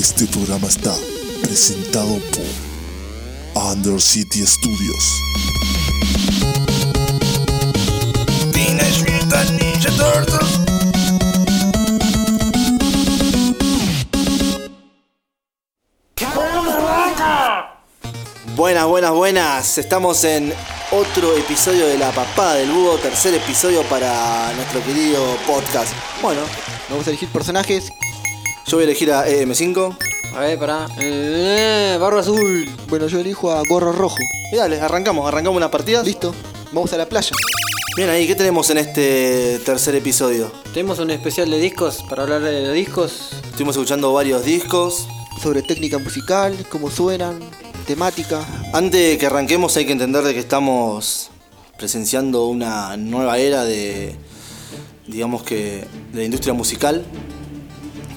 Este programa está presentado por Under City Studios. Teenage Mutant Ninja Turtles. Buenas, buenas, buenas. Estamos en otro episodio de La Papada del Búho, tercer episodio para nuestro querido podcast. Bueno, Vamos a elegir personajes. Yo voy a elegir a EM5. A ver, pará. Eh, barro azul. Bueno, yo elijo a Gorro Rojo. Y dale, arrancamos, arrancamos unas partidas. Listo. Vamos a la playa. Bien ahí, ¿qué tenemos en este tercer episodio? Tenemos un especial de discos para hablar de los discos. Estuvimos escuchando varios discos. Sobre técnica musical, cómo suenan, temática. Antes de que arranquemos hay que entender de que estamos presenciando una nueva era de, digamos que, de la industria musical,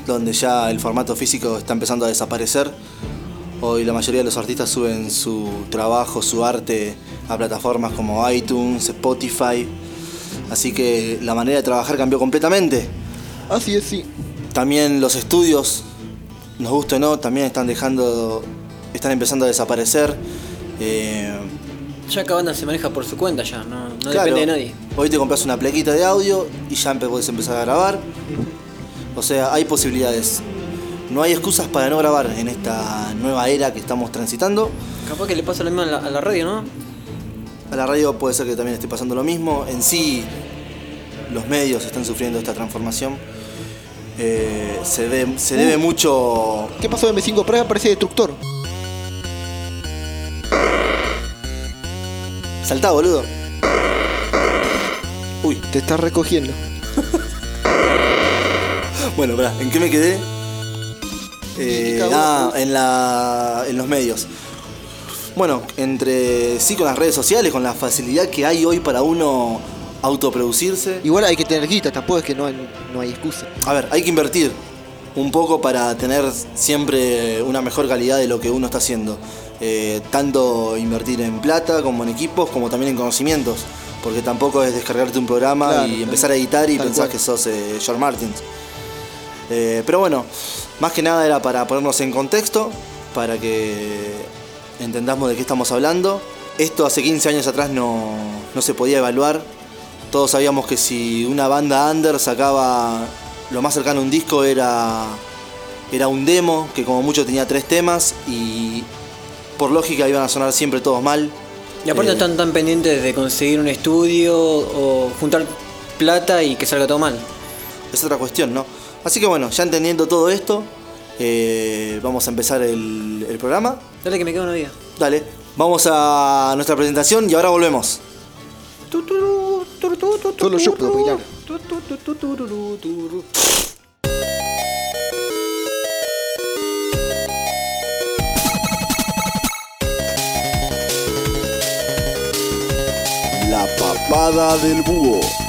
donde ya el formato físico está empezando a desaparecer. Hoy la mayoría de los artistas suben su trabajo, su arte a plataformas como iTunes, Spotify. Así que la manera de trabajar cambió completamente. Así es, sí. También los estudios, nos guste o no, también están dejando, están empezando a desaparecer. Eh, Ya cada banda se maneja por su cuenta ya, no, no claro, depende de nadie. Hoy te compras una plequita de audio y ya podés empezar a grabar. O sea, hay posibilidades. No hay excusas para no grabar en esta nueva era que estamos transitando. Capaz que le pasa lo mismo a la, a la radio, ¿no? A la radio puede ser que también esté pasando lo mismo. En sí, los medios están sufriendo esta transformación. Eh, se, debe mucho ¿Qué pasó de M5 Pro? Parece destructor. Saltá, boludo. Uy, Te está recogiendo. Bueno, pará, ¿en qué me quedé? Eh, ah, en, la, en los medios. Bueno, entre sí con las redes sociales, con la facilidad que hay hoy para uno autoproducirse. Igual hay que tener guita, tampoco es que no hay, no hay excusa. A ver, hay que invertir un poco para tener siempre una mejor calidad de lo que uno está haciendo. Eh, tanto invertir en plata como en equipos, como también en conocimientos. Porque tampoco es descargarte un programa Claro, y empezar a editar y pensar que sos eh, George Martins. Eh, pero bueno, más que nada era para ponernos en contexto, para que entendamos de qué estamos hablando. Esto hace 15 años atrás no, no se podía evaluar. Todos sabíamos que si una banda under sacaba lo más cercano a un disco era, era un demo, que como mucho tenía tres temas y por lógica iban a sonar siempre todos mal. Y aparte Eh, están tan pendientes de conseguir un estudio o juntar plata y que salga todo mal. es otra cuestión, ¿no? Así que bueno, ya entendiendo todo esto, eh, vamos a empezar el, el programa. Dale que me queda una vida. Dale, vamos a nuestra presentación y ahora volvemos. Solo yo puedo bailar. La papada del búho.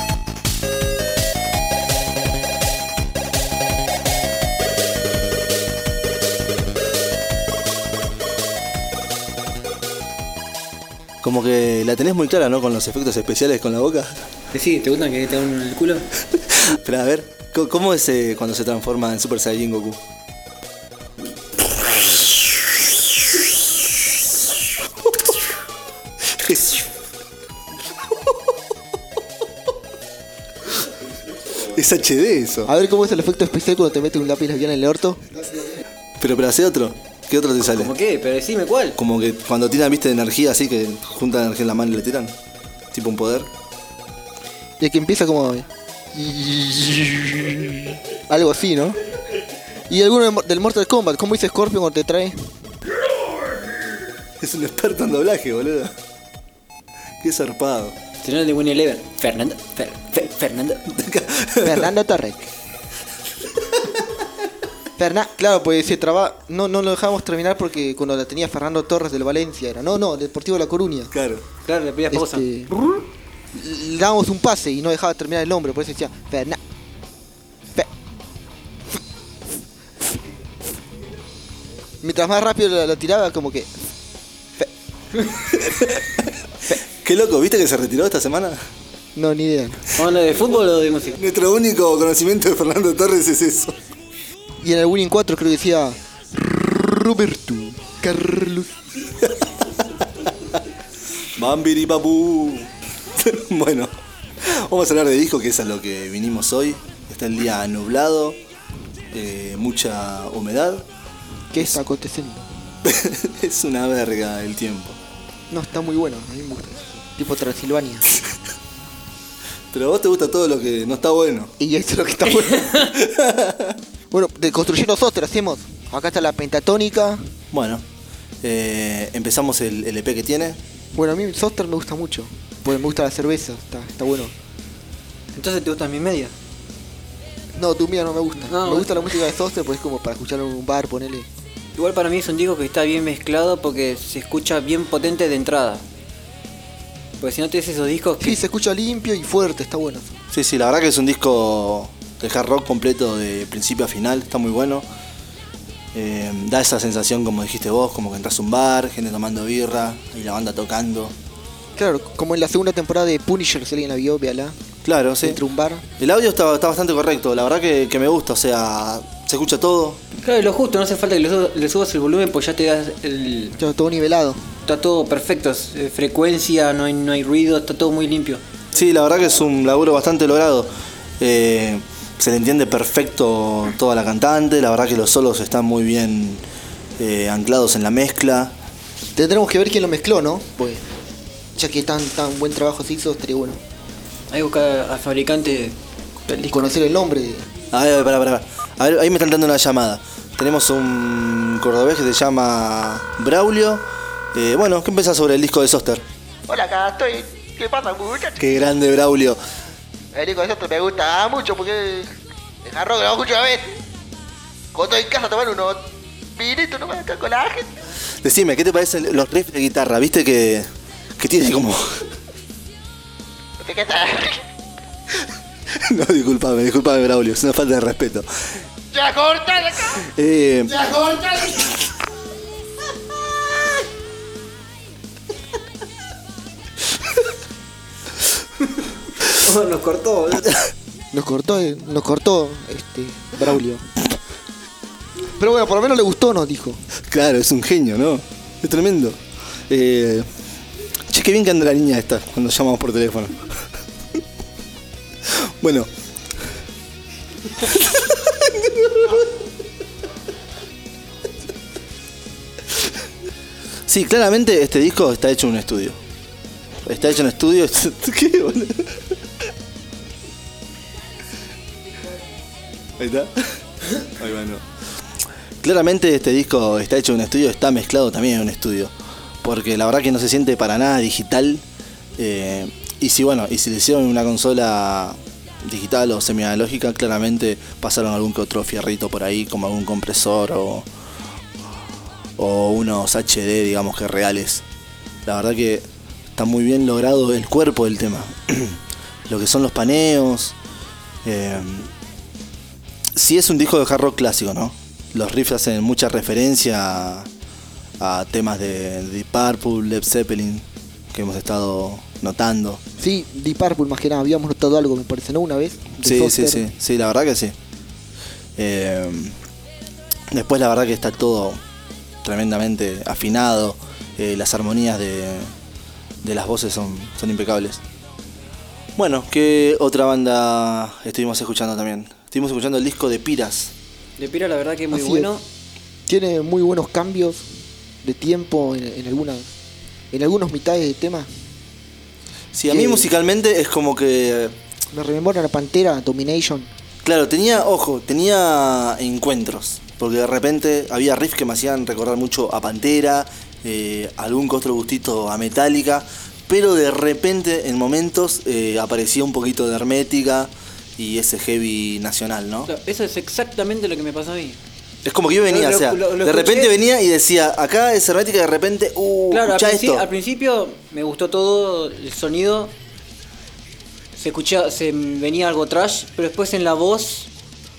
Como que la tenés muy clara, ¿no? Con los efectos especiales con la boca. Sí, ¿te gustan que te den el culo? Pero a ver, ¿cómo- ¿cómo es eh, cuando se transforma en Super Saiyajin Goku? Es HD eso. A ver cómo es el efecto especial cuando te metes un lápiz labial en el orto. Pero, pero hace otro. ¿Qué otro te sale? ¿Cómo qué? Pero decime cuál. Como que cuando tiran, viste, energía así, que juntan energía en la mano y le tiran. Tipo un poder. Y que empieza como. Algo así, ¿no? Y alguno del Mortal Kombat, ¿cómo dice Scorpion cuando te trae? Es un experto en doblaje, boludo. Qué zarpado. Señor de Winnie Eleven. Fernando. Fer- Fer- Fernando. Fernando Torres. Ferna claro, pues se traba, no, no lo dejamos terminar porque cuando la tenía Fernando Torres del Valencia era, no, no, Deportivo La Coruña. Claro. Claro, le pedías pausa. Este, le dábamos un pase y no dejaba terminar el nombre, por eso decía Ferna. Fe- Mientras más rápido lo tiraba, como que. Qué loco, ¿viste que se retiró esta semana? No, ni idea. ¿Vamos a hablar de fútbol o de música? Nuestro único conocimiento de Fernando Torres es eso. Y en el Winning 4 creo que decía Roberto Carlos. Bambiri babú. bueno, vamos a hablar de disco, que es a lo que vinimos hoy. Está el día nublado, eh, mucha humedad. ¿Qué está aconteciendo? es una verga el tiempo. No, está muy bueno, a mí me gusta. Tipo Transilvania. Pero a vos te gusta todo lo que no está bueno. Y esto es lo que está bueno. Bueno, de construyendo nosotros hacemos. Acá está la pentatónica. Bueno, eh, empezamos el, el EP que tiene. Bueno, a mí el software me gusta mucho. Porque me gusta la cerveza, está, está bueno. Entonces te gusta mi media. No, tu mía no me gusta. No, me gusta la música de software, pues es como para escucharlo en un bar, ponele. Igual para mí es un disco que está bien mezclado porque se escucha bien potente de entrada. Porque si no tienes esos discos que Sí, se escucha limpio y fuerte, está bueno. Sí, sí, la verdad que es un disco hard rock completo de principio a final, está muy bueno. Eh, da esa sensación, como dijiste vos, como que entras a un bar, gente tomando birra y la banda tocando. Claro, como en la segunda temporada de Punisher, si alguien la vio, véala. Claro, sí. Dentro de un bar. El audio está, está bastante correcto, la verdad que, que me gusta, o sea, se escucha todo. Claro, y lo justo, no hace falta que le, su- le subas el volumen, pues ya te das el. Ya todo nivelado. Está todo perfecto, es, eh, frecuencia, no hay, no hay ruido, está todo muy limpio. Sí, la verdad que es un laburo bastante logrado. Eh, se le entiende perfecto toda la cantante, la verdad que los solos están muy bien eh, anclados en la mezcla. Tendremos que ver quién lo mezcló, ¿no? Pues, ya que tan, tan buen trabajo se hizo, estaría bueno. Hay que buscar al fabricante disco. Conocer el nombre. de- A ver, pará, pará, pará. A ver, ahí me están dando una llamada. Tenemos un cordobés que se llama Braulio. Eh, bueno, ¿qué pensás sobre el disco de Soster? Hola, acá estoy. ¿Qué pasa, muchachos? Qué grande Braulio. El disco de esto me gusta mucho porque es hard rock, lo escucho a ver. Cuando estoy en casa tomar unos vinitos nomás acá con la gente. Decime, ¿qué te parecen los riffs de guitarra? ¿Viste que, que tiene como... No disculpame, disculpame Braulio, es una falta de respeto. ¡Ya corta de acá! Eh, ¡Ya corta de acá! Nos cortó, boludo. Nos cortó, eh, nos cortó este Braulio. Pero bueno, por lo menos le gustó, nos dijo. claro, es un genio, ¿no? Es tremendo. Eh, che, qué bien que anda la niña esta cuando llamamos por teléfono. bueno. Sí, claramente este disco está hecho en un estudio. Está hecho en estudio. ¿Qué, boludo? Ahí está. Ahí va, no. Claramente este disco está hecho en un estudio, está mezclado también en un estudio. Porque la verdad que no se siente para nada digital. eh, y si bueno, y si le hicieron una consola digital o semianalógica, claramente pasaron algún que otro fierrito por ahí, como algún compresor o, o unos HD, digamos que reales. La verdad que está muy bien logrado el cuerpo del tema. Lo que son los paneos. eh, sí es un disco de hard rock clásico, ¿no? Los riffs hacen mucha referencia a, a temas de Deep Purple, Led Zeppelin, que hemos estado notando. Sí, Deep Purple más que nada, habíamos notado algo, me parece, ¿no? Una vez. Sí, sí, sí, sí, la verdad que sí. Eh, después la verdad que está todo tremendamente afinado, eh, las armonías de, de las voces son, son impecables. Bueno, ¿qué otra banda estuvimos escuchando también? Estuvimos escuchando el disco de Piras. De Pira la verdad que es muy Así bueno. es. Tiene muy buenos cambios de tiempo en, en algunas en algunos mitades de tema. Sí, a mí musicalmente es como que Me rememora a la Pantera, Domination. Claro, tenía, ojo, tenía encuentros. Porque de repente había riffs que me hacían recordar mucho a Pantera, eh, algún que otro gustito a Metallica. Pero de repente, en momentos, eh, aparecía un poquito de Hermética y ese heavy nacional, ¿no? Claro, Eso es exactamente lo que me pasó a mí. Es como que yo venía, Lo- o sea, lo- lo de repente escuché. venía y decía, acá es Hermética y de repente, uh, Claro, al, esto. al principio me gustó todo el sonido. Se escuchaba, se venía algo trash, pero después en la voz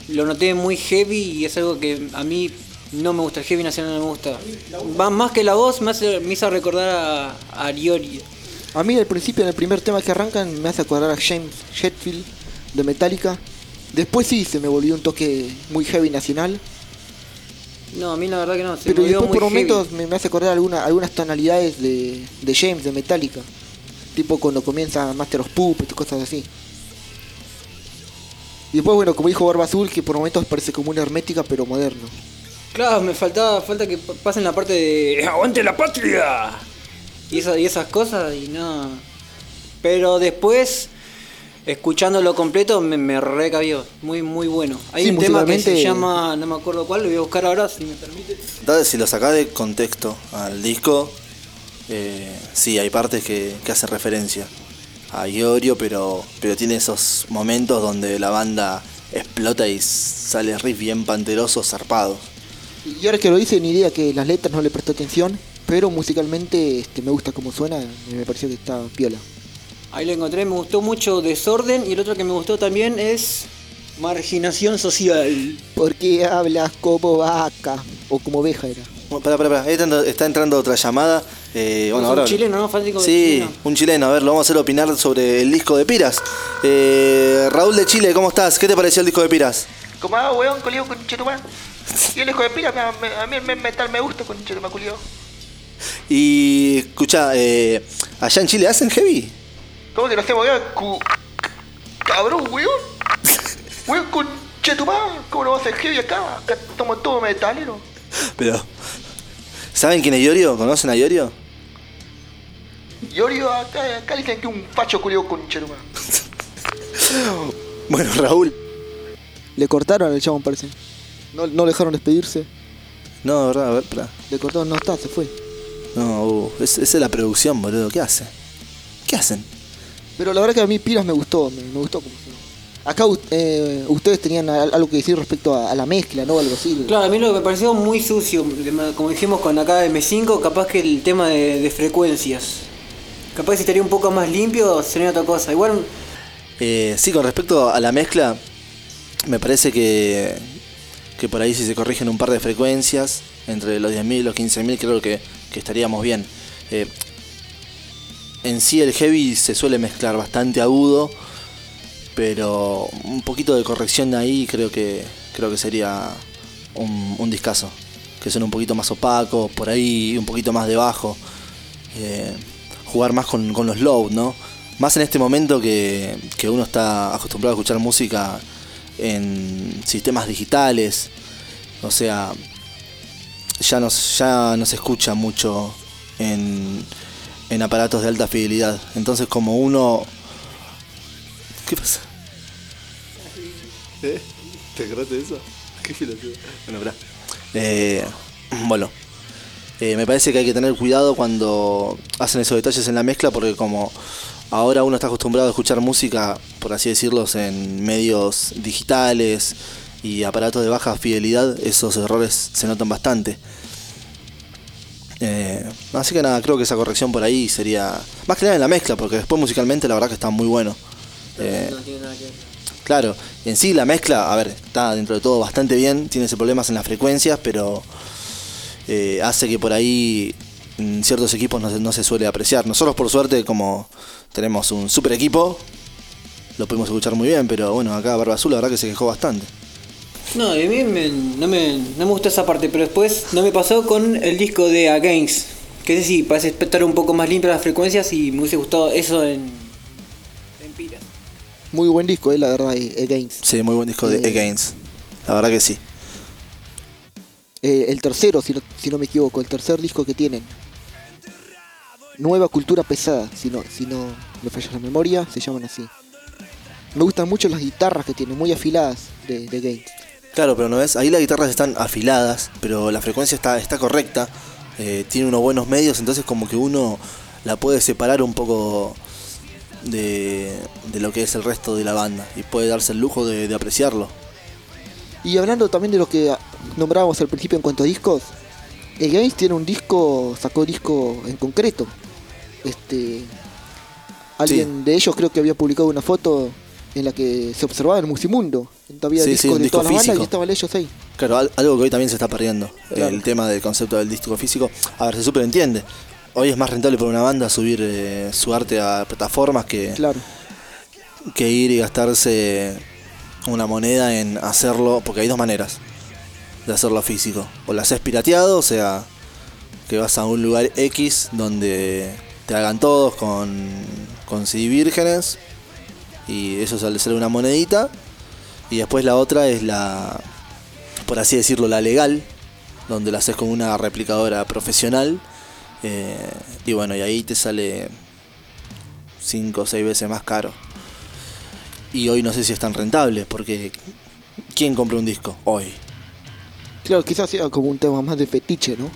lo noté muy heavy y es algo que a mí no me gusta. El heavy nacional no me gusta. Va más que la voz, me, hace, me hizo recordar a, a Ariori. A mí al principio, en el primer tema que arrancan, me hace acordar a James Hetfield de Metallica. Después sí, se me volvió un toque muy heavy nacional. No, a mí la verdad que no. Se Pero me después por momentos me, me hace acordar alguna, algunas tonalidades de, de James, de Metallica. Tipo cuando comienza Master of Puppets y cosas así. Y después, bueno, como dijo Barba Azul, que por momentos parece como una hermética pero moderno. Claro, me faltaba falta que pa- pasen la parte de ¡Aguante la patria! Y, esa- y esas cosas y no. Pero después, escuchándolo completo, me, me recabió. Muy, muy bueno. Hay Sí, un tema que se musicalmente- llama, no me acuerdo cuál, lo voy a buscar ahora si me permite. Entonces, si lo sacás de contexto al disco, eh, sí, hay partes que, que hacen referencia a Iorio, pero, pero tiene esos momentos donde la banda explota y sale riff bien panteroso, zarpado. Y ahora que lo dice, ni idea que las letras no le prestó atención, pero musicalmente este, me gusta como suena y me pareció que está piola. Ahí lo encontré, me gustó mucho Desorden y el otro que me gustó también es Marginación Social. ¿Por qué hablas como vaca? O como oveja era. Bueno, Pará, pará, pará. Ahí está, entrando- está entrando otra llamada. Eh, bueno, Es ahora. un chileno, ¿no? Fanático de Sí, chileno. un chileno. A ver, lo vamos a hacer opinar sobre el disco de Piras. Eh, Raúl de Chile, ¿cómo estás? ¿Qué te pareció el disco de Piras? Como ah, weón, colío con chetumá. Y el hijo de me- a mí el metal me gusta con chetumá culio. Y escucha, eh, allá en Chile hacen heavy. ¿Cómo que no hacemos weón? Cu- Cabrón, weón. Weón con chetumá. ¿Cómo no va a ser heavy acá? Acá estamos todos metaleros. Pero. ¿Saben quién es Iorio? ¿Conocen a Iorio? Y Orio acá, acá dicen que un facho culio con chetumá. Bueno, Raúl. Le cortaron al chabón, parece. No, no dejaron despedirse. No, de verdad, a ver. Le cortaron, no está, se fue. No, uh, es- esa es la producción, boludo. ¿Qué hace? ¿Qué hacen? Pero la verdad que a mí Piras me gustó, me, me gustó como. Acá eh, ustedes tenían al- algo que decir respecto a, a la mezcla, ¿no? Algo así. Claro, a mí lo que me pareció muy sucio, como dijimos con acá M5, capaz que el tema de, de frecuencias. Capaz que si estaría un poco más limpio sería otra cosa. Igual, Eh, sí, con respecto a la mezcla, me parece que, que por ahí si se corrigen un par de frecuencias, entre los 10.000 y los 15.000, creo que, que estaríamos bien. Eh, en sí el heavy se suele mezclar bastante agudo, pero un poquito de corrección ahí creo que, creo que sería un, un discazo. Que suene un poquito más opaco, por ahí un poquito más de bajo. Eh, jugar más con, con los low, ¿no? Más en este momento que, que uno está acostumbrado a escuchar música en sistemas digitales. O sea, ya no, ya no se escucha mucho en, en aparatos de alta fidelidad. Entonces como uno... ¿Qué pasa? ¿Eh? ¿Te acordaste de eso? Qué filosofía. Bueno, pará. Eh, bueno, eh, me parece que hay que tener cuidado cuando hacen esos detalles en la mezcla porque como ahora uno está acostumbrado a escuchar música, por así decirlo, en medios digitales y aparatos de baja fidelidad, esos errores se notan bastante. Eh, así que nada, creo que esa corrección por ahí sería más que nada en la mezcla, porque después musicalmente la verdad que está muy bueno. Eh, no tiene nada que ver. Claro, en sí la mezcla, a ver, está dentro de todo bastante bien, tiene ese problemas en las frecuencias, pero eh, hace que por ahí en ciertos equipos no se, no se suele apreciar. Nosotros por suerte como tenemos un super equipo, lo pudimos escuchar muy bien, pero bueno, acá Barba Azul la verdad que se quejó bastante. No, a mí me- no, me, no me gustó esa parte, pero después no me pasó con el disco de Against. Que ese sí, parece estar un poco más limpio las frecuencias y me hubiese gustado eso en, en Pira. Muy buen disco, eh, la verdad, Against. Sí, muy buen disco de Eh. Against. La verdad que sí. Eh, el tercero, si no, si no me equivoco, el tercer disco que tienen. Nueva Cultura Pesada, si no, si no me falla la memoria, se llaman así. Me gustan mucho las guitarras que tienen, muy afiladas de, de Against. Claro, pero no ves, ahí las guitarras están afiladas, pero la frecuencia está, está correcta, eh, tiene unos buenos medios, entonces como que uno la puede separar un poco de, de lo que es el resto de la banda y puede darse el lujo de, de apreciarlo. Y hablando también de lo que nombrábamos al principio en cuanto a discos, el Games tiene un disco, sacó disco en concreto. Este, alguien de ellos creo que había publicado una foto en la que se observaba el Musimundo. Había Sí, sí, un de disco todas las bandas físico. y estaban ellos ahí. Claro, al- algo que hoy también se está perdiendo, Claro. el tema del concepto del disco físico. A ver, se súper entiende. Hoy es más rentable para una banda subir eh, su arte a plataformas que, Claro. que ir y gastarse una moneda en hacerlo, porque hay dos maneras. de hacerlo físico. O lo haces pirateado, o sea, que vas a un lugar X donde te hagan todos con, con CD vírgenes y eso sale, sale una monedita. Y después la otra es la, por así decirlo, la legal, donde la haces con una replicadora profesional. eh, y bueno, y ahí te sale 5 o 6 veces más caro. Y hoy no sé si es tan rentable, porque ¿quién compra un disco hoy? Claro, quizás sea como un tema más de fetiche, ¿no?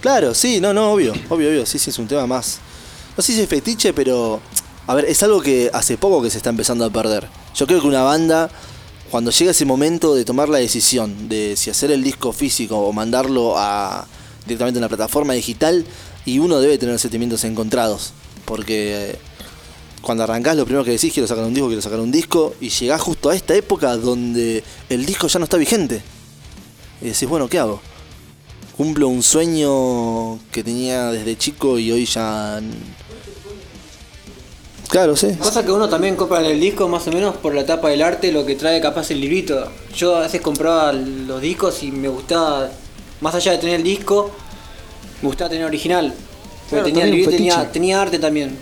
Claro, sí, no, no, obvio, obvio, obvio, sí, sí, es un tema más. No sé si es fetiche, pero. A ver, es algo que hace poco que se está empezando a perder. Yo creo que una banda, cuando llega ese momento de tomar la decisión de si hacer el disco físico o mandarlo a directamente a una plataforma digital, y uno debe tener sentimientos encontrados. Porque eh, cuando arrancás, lo primero que decís, quiero sacar un disco, quiero sacar un disco, y llegás justo a esta época donde el disco ya no está vigente. Y decís, bueno, ¿qué hago? cumplo un sueño que tenía desde chico y hoy ya. Claro, sí. Pasa que uno también compra el disco más o menos por la tapa del arte, lo que trae capaz el librito. Yo a veces compraba los discos y me gustaba, más allá de tener el disco, me gustaba tener original. Porque Claro, tenía el librito, tenía, arte también.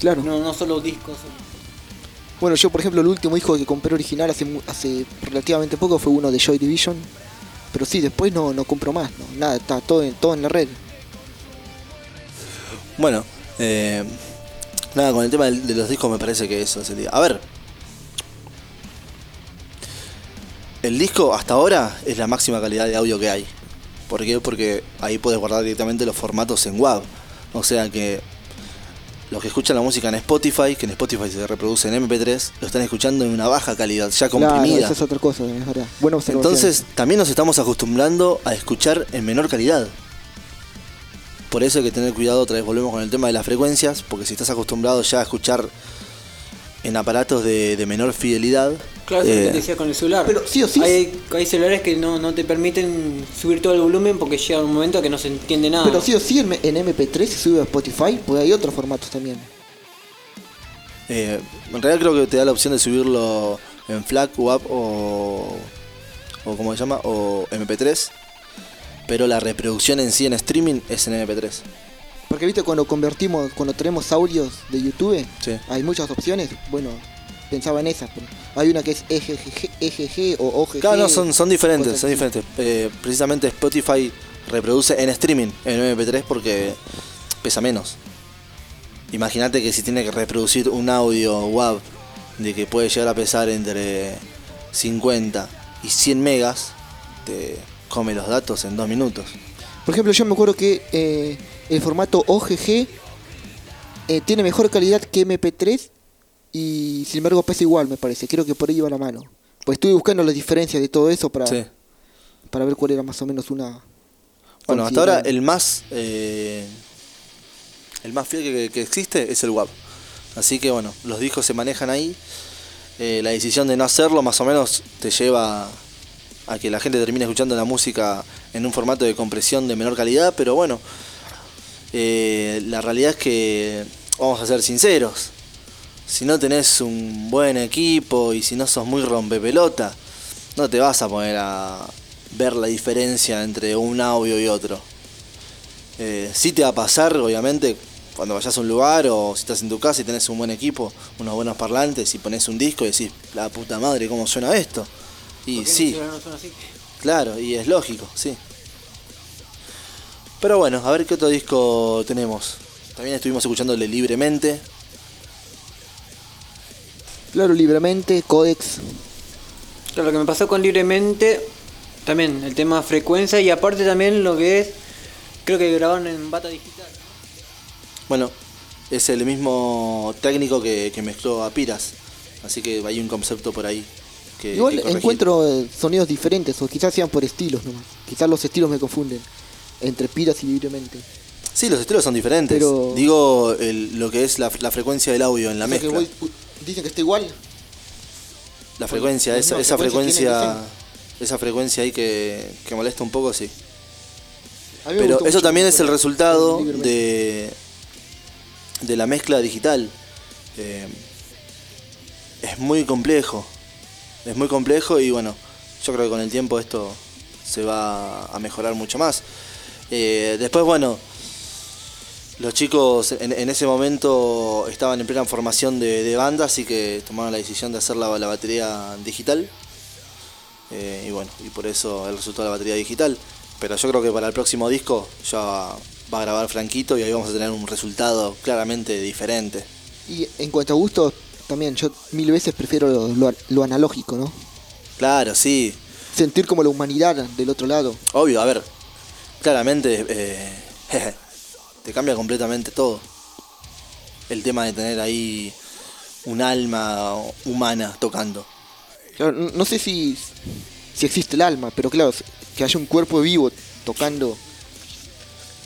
Claro. No, no solo discos. Bueno, yo por ejemplo el último disco que compré original hace, mu- hace relativamente poco fue uno de Joy Division. Pero sí, después no, no compro más, no, nada, está todo en, todo en la red. Bueno, eh, nada, con el tema de los discos me parece que eso es el día. A ver. El disco hasta ahora es la máxima calidad de audio que hay. ¿Por qué? Porque ahí puedes guardar directamente los formatos en WAV. O sea que los que escuchan la música en Spotify, que en Spotify se reproduce en MP3, lo están escuchando en una baja calidad, ya Claro, comprimida. esa es otra cosa, es verdad. Buena observación. Entonces, también nos estamos acostumbrando a escuchar en menor calidad. Por eso hay que tener cuidado, otra vez volvemos con el tema de las frecuencias, porque si estás acostumbrado ya a escuchar en aparatos de, de menor fidelidad, Claro, eso es lo eh, que te decía con el celular. Pero sí o sí- Hay, hay celulares que no, no te permiten subir todo el volumen porque llega un momento que no se entiende nada. Pero sí o sí en, en MP3 se sube a Spotify, pues hay otros formatos también. eh, en realidad creo que te da la opción de subirlo en FLAC, WAP o, o ¿cómo se llama? O MP3, pero la reproducción en sí en streaming es en MP3. Porque viste cuando convertimos, cuando tenemos audios de YouTube, Sí. hay muchas opciones. Bueno, pensaba en esas. pero hay una que es EGG, EGG o OGG. Claro, no, son, son diferentes, son diferentes. Eh, precisamente Spotify reproduce en streaming en MP3 porque pesa menos. Imagínate que si tiene que reproducir un audio WAV de que puede llegar a pesar entre 50 y 100 megas, te come los datos en dos minutos. Por ejemplo, yo me acuerdo que eh, el formato OGG eh, tiene mejor calidad que MP3 y sin embargo pesa igual, me parece. Creo que por ahí va la mano. Pues estuve buscando las diferencias de todo eso para, Sí. para ver cuál era más o menos una. Bueno, hasta ahora el más eh, el más fiel que, que existe es el WAV. Así que bueno, los discos se manejan ahí. Eh, la decisión de no hacerlo más o menos te lleva a que la gente termine escuchando la música en un formato de compresión de menor calidad, pero bueno, eh, la realidad es que vamos a ser sinceros. Si no tenés un buen equipo y si no sos muy rompepelota, no te vas a poner a ver la diferencia entre un audio y otro. Eh, sí te va a pasar, obviamente, cuando vayas a un lugar o si estás en tu casa y tenés un buen equipo, unos buenos parlantes y pones un disco y decís, la puta madre, ¿cómo suena esto? Y ¿Por qué sí, los celulares no son así? claro, y es lógico, sí. Pero bueno, a ver qué otro disco tenemos. También estuvimos escuchándole libremente. Claro, libremente, Codex. Claro, lo que me pasó con Libremente, también el tema frecuencia y aparte también lo que es, creo que grabaron en bata digital. Bueno, es el mismo técnico que, que mezcló a Piras. Así que hay un concepto por ahí. Que, Igual que encuentro eh, sonidos diferentes, o quizás sean por estilos nomás. Quizás los estilos me confunden. Entre piras y libremente. Sí, los estilos son diferentes. Pero- Digo el- lo que es la, la frecuencia del audio en la O sea que mezcla. voy- dicen que está igual. La frecuencia, esa, frecuencia esa frecuencia ahí que, que molesta un poco, sí. Pero eso mucho también es el resultado de, de la mezcla digital. Eh, es muy complejo. Es muy complejo y bueno, yo creo que con el tiempo esto se va a mejorar mucho más. Eh, después, bueno, los chicos en, ese momento estaban en plena formación de, de banda, así que tomaron la decisión de hacer la, la batería digital. Eh, y bueno, y por eso el resultado de la batería digital. Pero yo creo que para el próximo disco ya va a grabar Franquito y ahí vamos a tener un resultado claramente diferente. Y en cuanto a gusto, también yo mil veces prefiero lo, lo- lo analógico, ¿no? Claro, sí, Sentir como la humanidad del otro lado. obvio, a ver, claramente eh, te cambia completamente todo. El tema de tener ahí un alma humana tocando. Claro, no no sé si, si existe el alma, pero claro, que haya un cuerpo vivo tocando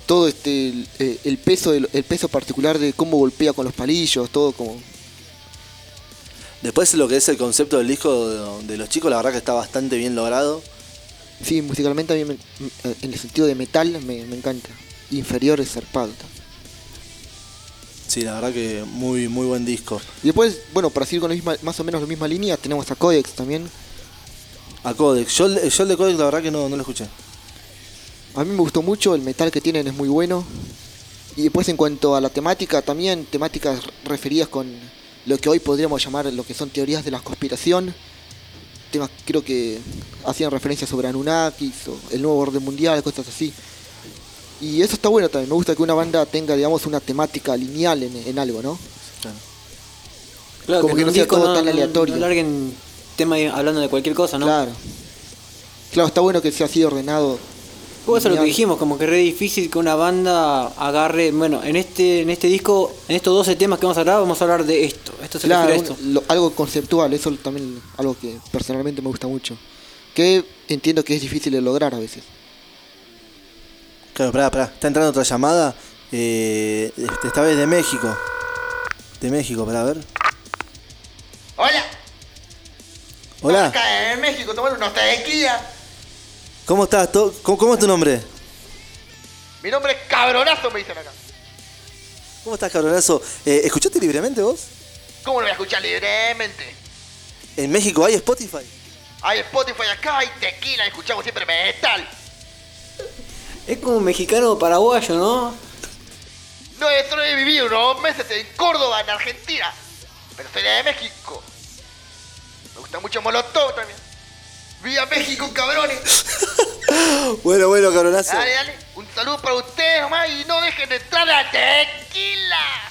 todo este el, eh, el peso el peso particular de cómo golpea con los palillos, todo como Después lo que es el concepto del disco de, de los chicos, la verdad que está bastante bien logrado. sí, musicalmente a mí me- en el sentido de metal me, me encanta. Inferior es zarpado. Sí, la verdad que muy, muy buen disco. Y después, bueno, para seguir con la misma, más o menos la misma línea, tenemos a Codex también. A Codex, yo, el- yo el de Codex la verdad que no, no lo escuché. A mí me gustó mucho, el metal que tienen es muy bueno. Y después en cuanto a la temática, también temáticas referidas con lo que hoy podríamos llamar lo que son teorías de la conspiración. Temas creo que hacían referencia sobre Anunnakis o el nuevo orden mundial, cosas así. Y eso está bueno también, me gusta que una banda tenga, digamos, una temática lineal en, en algo, ¿no? Claro, Como que no sea todo tan aleatorio. No larguen tema hablando de cualquier cosa, ¿no? Claro. Claro, está bueno que sea así ordenado. Pues eso es lo que dijimos, como que es re difícil que una banda agarre, bueno, en este en este disco, en estos 12 temas que vamos a hablar, vamos a hablar de esto. Esto se Claro, refiere a esto. lo- algo conceptual, eso también algo que personalmente me gusta mucho. Que entiendo que es difícil de lograr a veces. Claro, pará, pará. Está entrando otra llamada. eh, este, esta vez de México. De México, para ver. Hola. Hola, Acá en México tomar unos tequila. ¿Cómo estás? ¿Cómo, cómo es tu nombre? Mi nombre es cabronazo, me dicen acá. ¿Cómo estás, cabronazo? Eh, ¿Escuchaste libremente vos? ¿Cómo lo voy a escuchar libremente? ¿En México hay Spotify? Hay Spotify acá, hay tequila, escuchamos siempre metal. Es como un mexicano paraguayo, ¿no? No he, solo he vivido unos meses en Córdoba, en Argentina. Pero soy de México. Me gusta mucho Molotov también. ¡Viva México, cabrones! Bueno, bueno, cabronazo. Dale, dale. Un saludo para ustedes nomás y no dejen de entrar a tequila.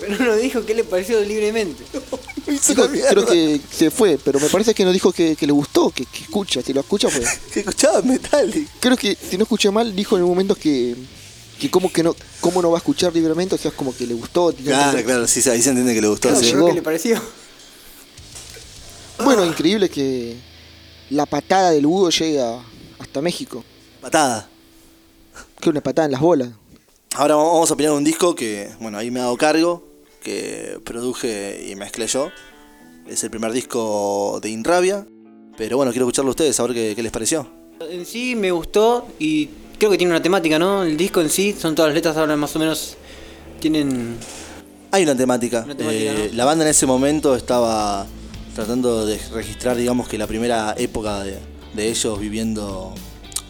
Pero no dijo qué le pareció libremente. Hizo la mierda. Creo que se fue, pero me parece que nos dijo que, que le gustó, que, que escucha. Si lo escucha, pues. Que escuchaba Metallic. Creo que, si no escuché mal, dijo en un momento que. que como que no, cómo no va a escuchar libremente, o sea, es como que le gustó. Claro, claro, sí, sí, ahí se entiende que le gustó. Claro, sí. qué le pareció. Bueno, increíble que la patada del Hugo llega hasta México. Patada. Que una patada en las bolas. Ahora vamos a opinar un disco que, bueno, ahí me hago cargo, que produje y mezclé yo. Es el primer disco de Inrabia. Pero bueno, quiero escucharlo a ustedes, a ver qué, qué les pareció. En sí me gustó y creo que tiene una temática, ¿no? El disco en sí, son todas las letras ahora más o menos tienen Hay una temática. Una temática, Eh, ¿no? La banda en ese momento estaba tratando de registrar, digamos, que la primera época de, de ellos viviendo,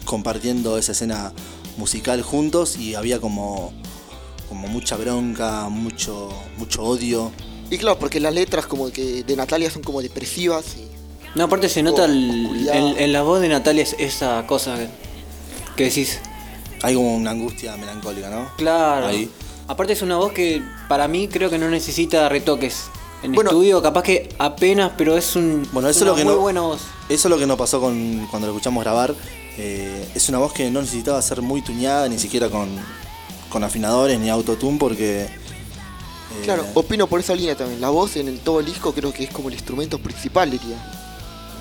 compartiendo esa escena musical juntos y había como, como mucha bronca, mucho, mucho odio. Y claro, porque las letras como que de Natalia son como depresivas. Y, No, aparte se nota el- en, en la voz de Natalia es- esa cosa que, que decís. Hay como una angustia melancólica, ¿no? Claro. Ahí. Aparte es una voz que para mí creo que no necesita retoques. En Bueno. estudio capaz que apenas, pero es un Bueno, eso es lo que muy no- buena voz. Eso es lo que nos pasó con, cuando lo escuchamos grabar. Eh, es una voz que no necesitaba ser muy tuñada, ni siquiera con, con afinadores ni autotune, porque. eh, Claro, opino por esa línea también. La voz en el, todo el disco creo que es como el instrumento principal, diría.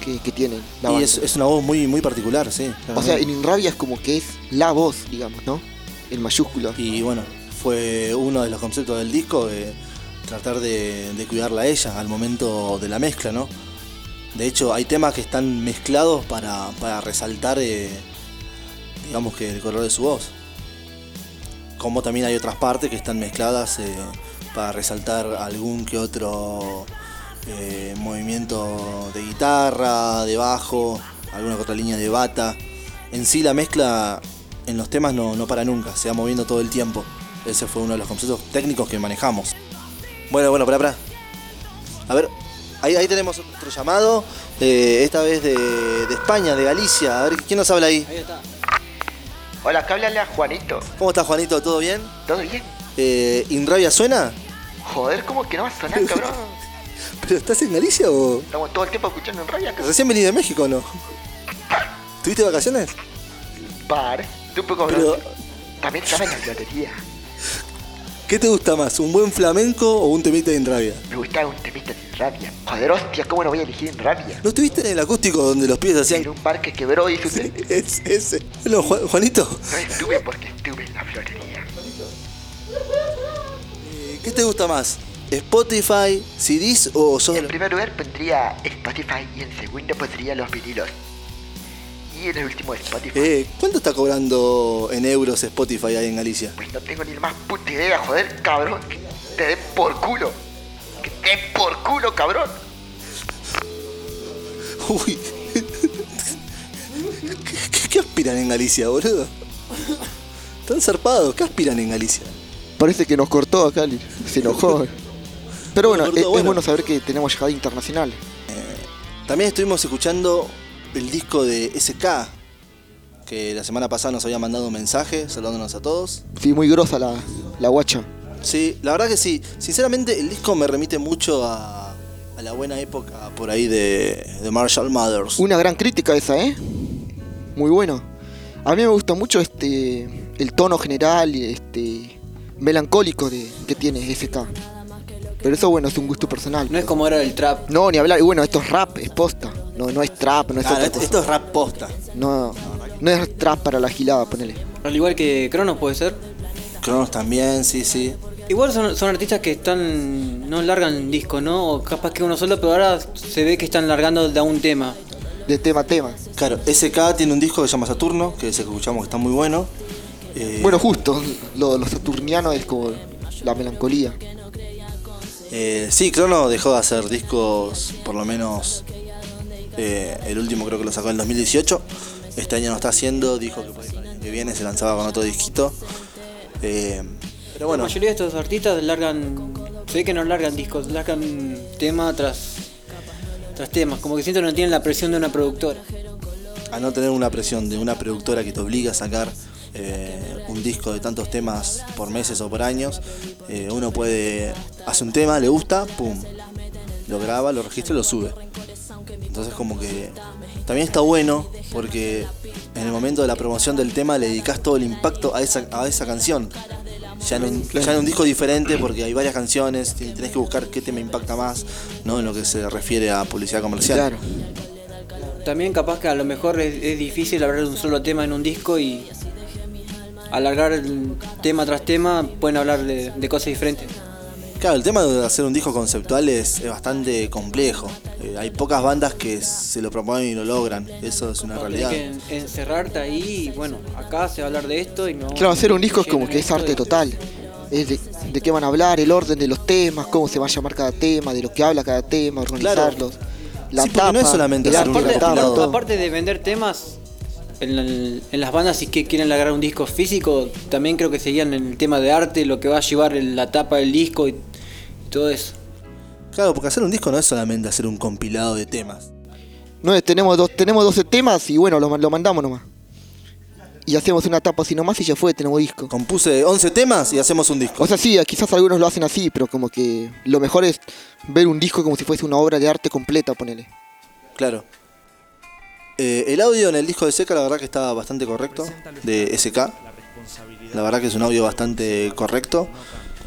Que, que tiene la y banda. es, es una voz muy, muy particular, sí. O sea, en Inrabia es como que es la voz, digamos, ¿no? En mayúsculas. Y bueno, fue uno de los conceptos del disco, de tratar de, de cuidarla a ella al momento de la mezcla, ¿no? De hecho, hay temas que están mezclados para, para resaltar, eh, digamos que el color de su voz. Como también hay otras partes que están mezcladas eh, para resaltar algún que otro eh, movimiento de guitarra, de bajo, alguna que otra línea de bata. En sí la mezcla en los temas no, no para nunca, se va moviendo todo el tiempo. Ese fue uno de los conceptos técnicos que manejamos. Bueno, bueno, para, para. A ver, ahí, ahí tenemos otro llamado, eh, esta vez de, de España, de Galicia. A ver, ¿quién nos habla ahí? Ahí está. Hola, que habla Juanito. ¿Cómo estás, Juanito? ¿Todo bien? ¿Todo bien? Eh, ¿Inrabia suena? Joder, ¿cómo que no va a sonar, cabrón? ¿Pero estás en Galicia o...? Estamos todo el tiempo escuchando en cabrón. ¿Recién venís de México o no? ¿Tuviste vacaciones? Par. Tú un poco Pero- También sabes la lotería. ¿Qué te gusta más, un buen flamenco o un temita de Inrabia? Me gustaba un temita sin rabia. Joder, hostia, ¿cómo no voy a elegir en rabia? ¿No estuviste en el acústico donde los pibes En hacían... un bar que quebró y sucedió. Es, ese. Ju- Juanito, No estuve porque estuve en la florería. eh, ¿qué te gusta más? ¿Spotify, CDs o de En primer lugar pondría Spotify y en segundo pondría los vinilos. Y en el último Spotify. Eh, ¿Cuánto está cobrando en euros Spotify ahí en Galicia? Pues no tengo ni la más puta idea, joder, cabrón. Que te den por culo. Que te den por culo, cabrón. Uy. ¿Qué, qué- qué aspiran en Galicia, boludo? Están zarpados, ¿qué aspiran en Galicia? Parece que nos cortó acá, Cali. Se enojó. Pero bueno, cortó, es, es bueno. bueno saber que tenemos llegada internacional. También estuvimos escuchando el disco de SK, que la semana pasada nos había mandado un mensaje saludándonos a todos. Sí, muy grosa la, la guacha. Sí, la verdad que sí. Sinceramente, el disco me remite mucho a, a la buena época por ahí de, de Marshall Mothers. Una gran crítica esa, ¿eh? Muy bueno. A mí me gusta mucho este el tono general y este melancólico de, que tiene SK. Pero eso bueno, es un gusto personal. No es como era el trap. No, ni hablar. Y bueno, esto es rap, es posta. No, no es trap, no es Claro, otra esto, cosa. esto es rap posta. No, no es trap para la gilada, ponele. Al igual que Cronos puede ser. Cronos también, sí, sí. Igual son, son artistas que están. no largan discos, ¿no? O capaz que uno solo, pero ahora se ve que están largando de a un tema. De tema a tema. Claro, SK tiene un disco que se llama Saturno, que es el que escuchamos que está muy bueno. Eh, Bueno, justo, lo, lo saturniano es como la melancolía. Eh, sí, Crono dejó de hacer discos, por lo menos eh, el último creo que lo sacó en el 2018. Este año no está haciendo, dijo que para el año que viene se lanzaba con otro disquito. Eh, pero bueno, La mayoría de estos artistas largan. se ve que no largan discos, largan tema tras. tras temas. Como que siento que no tienen la presión de una productora. a no tener una presión de una productora que te obliga a sacar eh, un disco de tantos temas por meses o por años, uno puede, hace un tema, le gusta, pum, lo graba, lo registra y lo sube. Entonces como que también está bueno porque en el momento de la promoción del tema le dedicas todo el impacto a esa, a esa canción. Ya en, un, ya en un disco diferente porque hay varias canciones y tenés que buscar qué tema impacta más, ¿no? En lo que se refiere a publicidad comercial. Claro. También capaz que a lo mejor es, es difícil hablar de un solo tema en un disco y alargar el tema tras tema pueden hablar de, de cosas diferentes. Claro, el tema de hacer un disco conceptual es, es bastante complejo. Eh, hay pocas bandas que se lo proponen y lo logran. Eso es una realidad. Tienes que en- encerrarte ahí y bueno, acá se va a hablar de esto y no... Claro, hacer un disco es como que es arte total. Es de, de qué van a hablar, el orden de los temas, cómo se va a llamar cada tema, de lo que habla cada tema, organizarlos. La Sí, porque tapa, no es solamente el hacer un arte, Aparte, la aparte de vender temas en, la- en las bandas si que quieren lograr un disco físico, también creo que seguían en el tema de arte, lo que va a llevar la tapa del disco y, y todo eso. Claro, porque hacer un disco no es solamente hacer un compilado de temas. No es, tenemos, dos, tenemos 12 temas y bueno, lo, ma- lo mandamos nomás. Y hacemos una tapa así nomás y ya fue, tenemos disco. Compuse 11 temas y hacemos un disco. O sea, sí, quizás algunos lo hacen así, pero como que lo mejor es ver un disco como si fuese una obra de arte completa, ponele. Claro. Eh, el audio en el disco de Seca la verdad que está bastante correcto. De SK. La verdad que es un audio bastante correcto.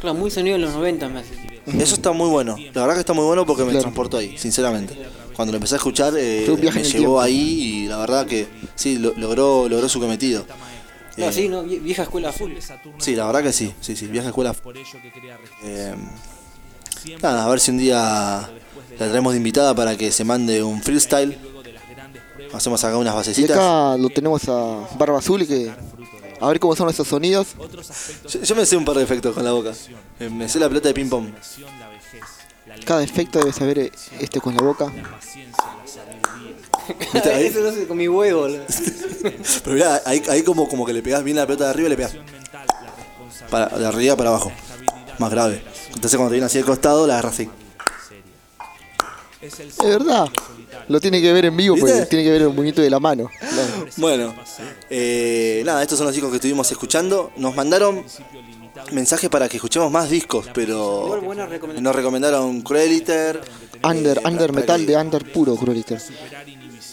Claro, muy sonido de los 90 me hace. Eso está muy bueno. La verdad que está muy bueno porque me Claro. transportó ahí, sinceramente. Cuando lo empecé a escuchar, eh, me llevó tiempo. ahí y la verdad que sí, lo- logró, logró su cometido. Claro, Eh, sí, ¿no? Vie- Vieja escuela full. Sí, la verdad que sí, sí, sí, viaje a escuela. Eh, nada, a ver si un día la traemos de invitada para que se mande un freestyle. Hacemos acá unas Y basecitas. acá lo tenemos a Barba Azul y que a ver cómo son esos sonidos. Yo, yo me sé un par de efectos con la boca. Eh, me sé la pelota de ping pong. Cada efecto debe saber eh, este con la boca. Eso lo hace con mi huevo. boludo. Pero mirá, ahí, ahí como, como que le pegás bien la pelota de arriba y le pegás. Para, de arriba para abajo. Más grave. Entonces cuando te viene así de costado, la agarras así. Es verdad. Lo tiene que ver en vivo porque ¿Viste? tiene que ver el movimiento de la mano. Claro. Bueno, eh, nada, estos son los discos que estuvimos escuchando. Nos mandaron mensajes para que escuchemos más discos, pero nos recomendaron Crueliter. Under, eh, under metal de under puro, Crueliter.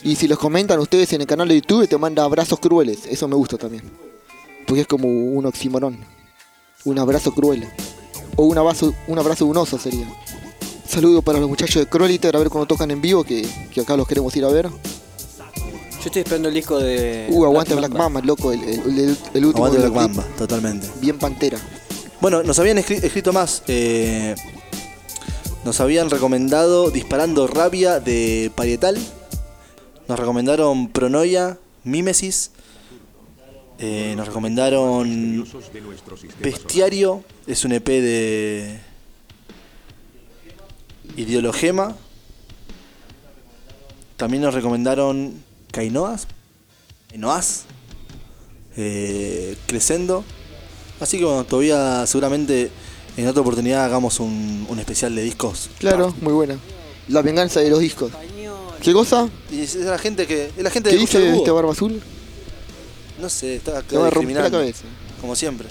Y si los comentan ustedes en el canal de YouTube, te manda abrazos crueles. Eso me gusta también. Porque es como un oxímoron. Un abrazo cruel. O un abrazo, un abrazo de un oso sería. Saludo para los muchachos de Crueliter, a ver cuando tocan en vivo, que, que acá los queremos ir a ver. Yo estoy esperando el disco de. Uh, aguante Black Mamba, loco, el, el, el- el último Aguante Black Mamba, totalmente. Bien pantera. Bueno, nos habían escri- escrito más. eh, nos habían recomendado Disparando Rabia de Parietal. Nos recomendaron Pronoia, Mimesis. eh, nos recomendaron Bestiario. Es un EP de Ideologema. También nos recomendaron Kainoas. Kainoas. Eh, Crescendo. Así que bueno, todavía seguramente en otra oportunidad hagamos un, un especial de discos. Claro, muy buena. La venganza de los discos. ¿Qué cosa? Y es la gente que. Es la gente ¿Qué dice este barba azul? No sé, está. Como siempre.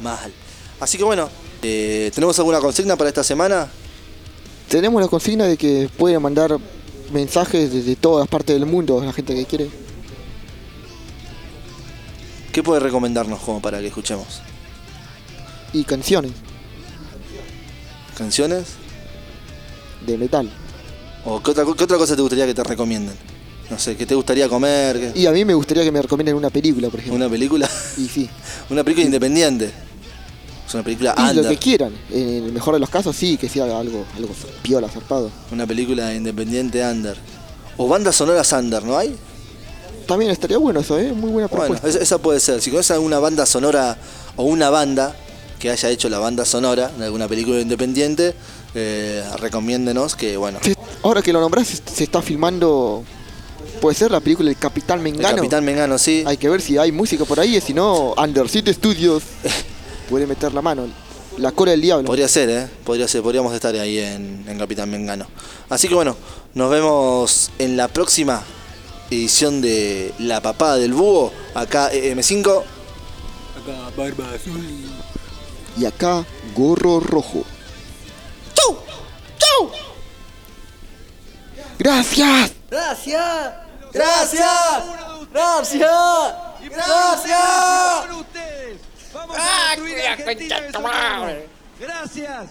Mal. Así que bueno, eh, ¿tenemos alguna consigna para esta semana? Tenemos la consigna de que pueden mandar mensajes desde todas partes del mundo a la gente que quiere. ¿Qué puede recomendarnos como para que escuchemos? Y canciones ¿Canciones? de metal. ¿O qué otra, qué otra cosa te gustaría que te recomienden? No sé, ¿qué te gustaría comer? ¿Qué- Y a mí me gustaría que me recomienden una película, por ejemplo. ¿Una película? Y sí. Una película independiente. Es una película Y lo under. que quieran. En el mejor de los casos, sí, que sea algo, algo piola, zarpado. Una película independiente under. O bandas sonoras under, ¿no hay? También estaría bueno eso, ¿eh? Muy buena Bueno, propuesta. esa, esa puede ser. Si conoces alguna banda sonora o una banda que haya hecho la banda sonora de alguna película independiente, eh, recomiéndenos que, bueno, Se- ahora que lo nombrás, se, se está filmando. Puede ser la película El Capitán el Mengano. Capitán Mengano, sí. Hay que ver si hay música por ahí, y si no, Under City Studios puede meter la mano. La cola del diablo. Podría ser, ¿eh? Podría ser, podríamos estar ahí en, en Capitán Mengano. Así que bueno, nos vemos en la próxima edición de La Papada del Búho, acá eh, M5. Y acá, gorro rojo. ¡Chau! ¡Chau! ¡Gracias! ¡Gracias! ¡Gracias! ¡Gracias! ¡Gracias! Vamos a construir Argentina de Socorro. Gracias.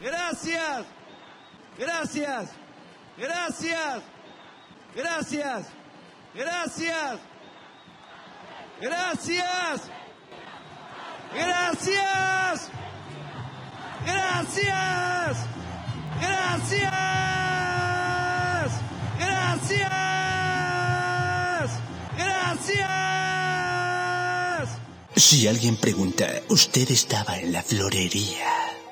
Gracias. Gracias. Gracias. Gracias. Gracias. Gracias. Gracias. Gracias. Gracias. Gracias. Gracias. Si alguien pregunta, usted estaba en la florería.